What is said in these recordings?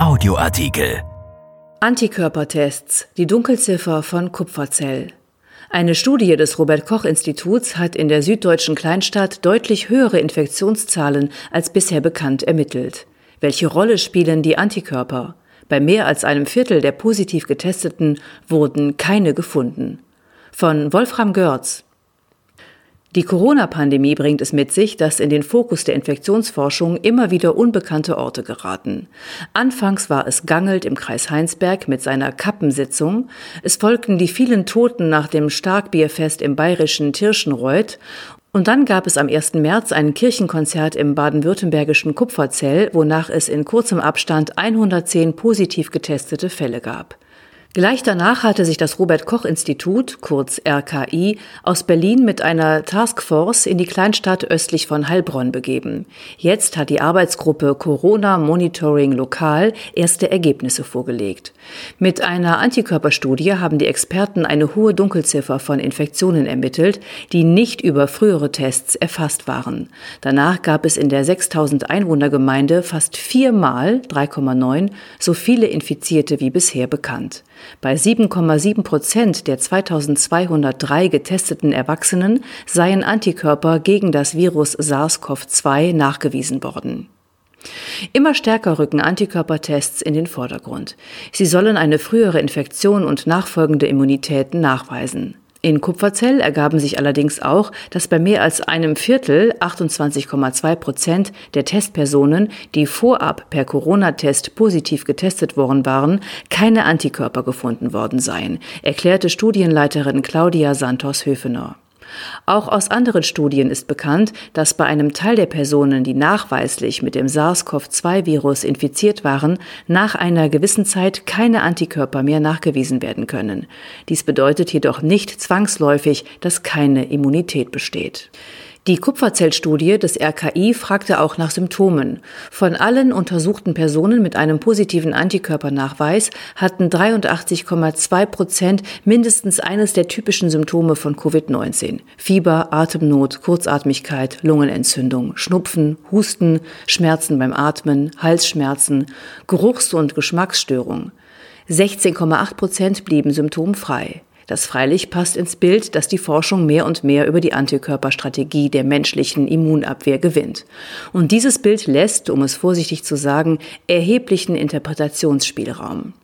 Audioartikel. Antikörpertests, die Dunkelziffer von Kupferzell. Eine Studie des Robert Koch Instituts hat in der süddeutschen Kleinstadt deutlich höhere Infektionszahlen als bisher bekannt ermittelt. Welche Rolle spielen die Antikörper? Bei mehr als einem Viertel der positiv getesteten wurden keine gefunden. Von Wolfram Görz, die Corona-Pandemie bringt es mit sich, dass in den Fokus der Infektionsforschung immer wieder unbekannte Orte geraten. Anfangs war es Gangelt im Kreis Heinsberg mit seiner Kappensitzung. Es folgten die vielen Toten nach dem Starkbierfest im bayerischen Tirschenreuth und dann gab es am 1. März ein Kirchenkonzert im baden-württembergischen Kupferzell, wonach es in kurzem Abstand 110 positiv getestete Fälle gab. Gleich danach hatte sich das Robert Koch Institut, kurz RKI, aus Berlin mit einer Taskforce in die Kleinstadt östlich von Heilbronn begeben. Jetzt hat die Arbeitsgruppe Corona Monitoring Lokal erste Ergebnisse vorgelegt. Mit einer Antikörperstudie haben die Experten eine hohe Dunkelziffer von Infektionen ermittelt, die nicht über frühere Tests erfasst waren. Danach gab es in der 6000 Einwohnergemeinde fast viermal 3,9 so viele Infizierte wie bisher bekannt. Bei 7,7 Prozent der 2203 getesteten Erwachsenen seien Antikörper gegen das Virus SARS-CoV-2 nachgewiesen worden. Immer stärker rücken Antikörpertests in den Vordergrund. Sie sollen eine frühere Infektion und nachfolgende Immunitäten nachweisen. In Kupferzell ergaben sich allerdings auch, dass bei mehr als einem Viertel, 28,2 Prozent der Testpersonen, die vorab per Corona-Test positiv getestet worden waren, keine Antikörper gefunden worden seien, erklärte Studienleiterin Claudia Santos-Höfener. Auch aus anderen Studien ist bekannt, dass bei einem Teil der Personen, die nachweislich mit dem SARS-CoV-2-Virus infiziert waren, nach einer gewissen Zeit keine Antikörper mehr nachgewiesen werden können. Dies bedeutet jedoch nicht zwangsläufig, dass keine Immunität besteht. Die Kupferzellstudie des RKI fragte auch nach Symptomen. Von allen untersuchten Personen mit einem positiven Antikörpernachweis hatten 83,2 Prozent mindestens eines der typischen Symptome von Covid-19. Fieber, Atemnot, Kurzatmigkeit, Lungenentzündung, Schnupfen, Husten, Schmerzen beim Atmen, Halsschmerzen, Geruchs- und Geschmacksstörung. 16,8 Prozent blieben symptomfrei. Das freilich passt ins Bild, dass die Forschung mehr und mehr über die Antikörperstrategie der menschlichen Immunabwehr gewinnt. Und dieses Bild lässt, um es vorsichtig zu sagen, erheblichen Interpretationsspielraum.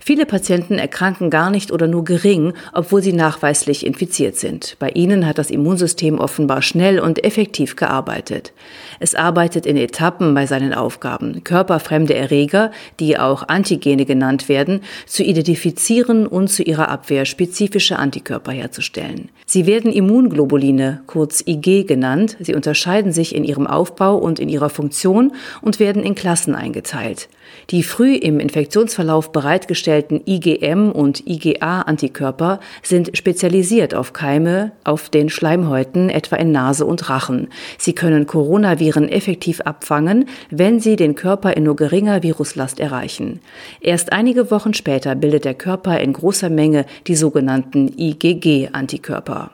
Viele Patienten erkranken gar nicht oder nur gering, obwohl sie nachweislich infiziert sind. Bei ihnen hat das Immunsystem offenbar schnell und effektiv gearbeitet. Es arbeitet in Etappen bei seinen Aufgaben, körperfremde Erreger, die auch Antigene genannt werden, zu identifizieren und zu ihrer Abwehr spezifische Antikörper herzustellen. Sie werden Immunglobuline, kurz IG genannt. Sie unterscheiden sich in ihrem Aufbau und in ihrer Funktion und werden in Klassen eingeteilt. Die früh im Infektionsverlauf bereitgestellten IgM und IgA-Antikörper sind spezialisiert auf Keime auf den Schleimhäuten, etwa in Nase und Rachen. Sie können Coronaviren effektiv abfangen, wenn sie den Körper in nur geringer Viruslast erreichen. Erst einige Wochen später bildet der Körper in großer Menge die sogenannten IgG-Antikörper.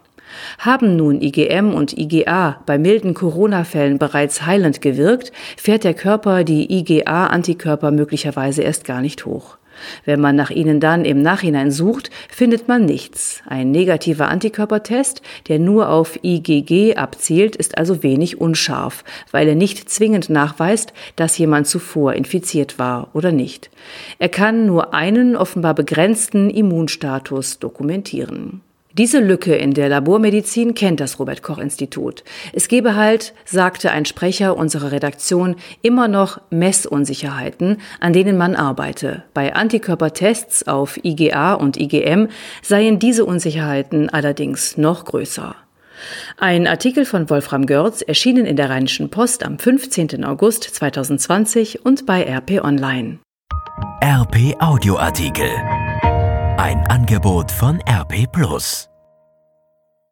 Haben nun IgM und IgA bei milden Corona-Fällen bereits heilend gewirkt, fährt der Körper die IgA-Antikörper möglicherweise erst gar nicht hoch. Wenn man nach ihnen dann im Nachhinein sucht, findet man nichts. Ein negativer Antikörpertest, der nur auf IgG abzielt, ist also wenig unscharf, weil er nicht zwingend nachweist, dass jemand zuvor infiziert war oder nicht. Er kann nur einen offenbar begrenzten Immunstatus dokumentieren. Diese Lücke in der Labormedizin kennt das Robert Koch Institut. Es gebe halt, sagte ein Sprecher unserer Redaktion, immer noch Messunsicherheiten, an denen man arbeite. Bei Antikörpertests auf IgA und IgM seien diese Unsicherheiten allerdings noch größer. Ein Artikel von Wolfram Görz erschienen in der Rheinischen Post am 15. August 2020 und bei RP Online. RP Audioartikel. Ein Angebot von RP Plus.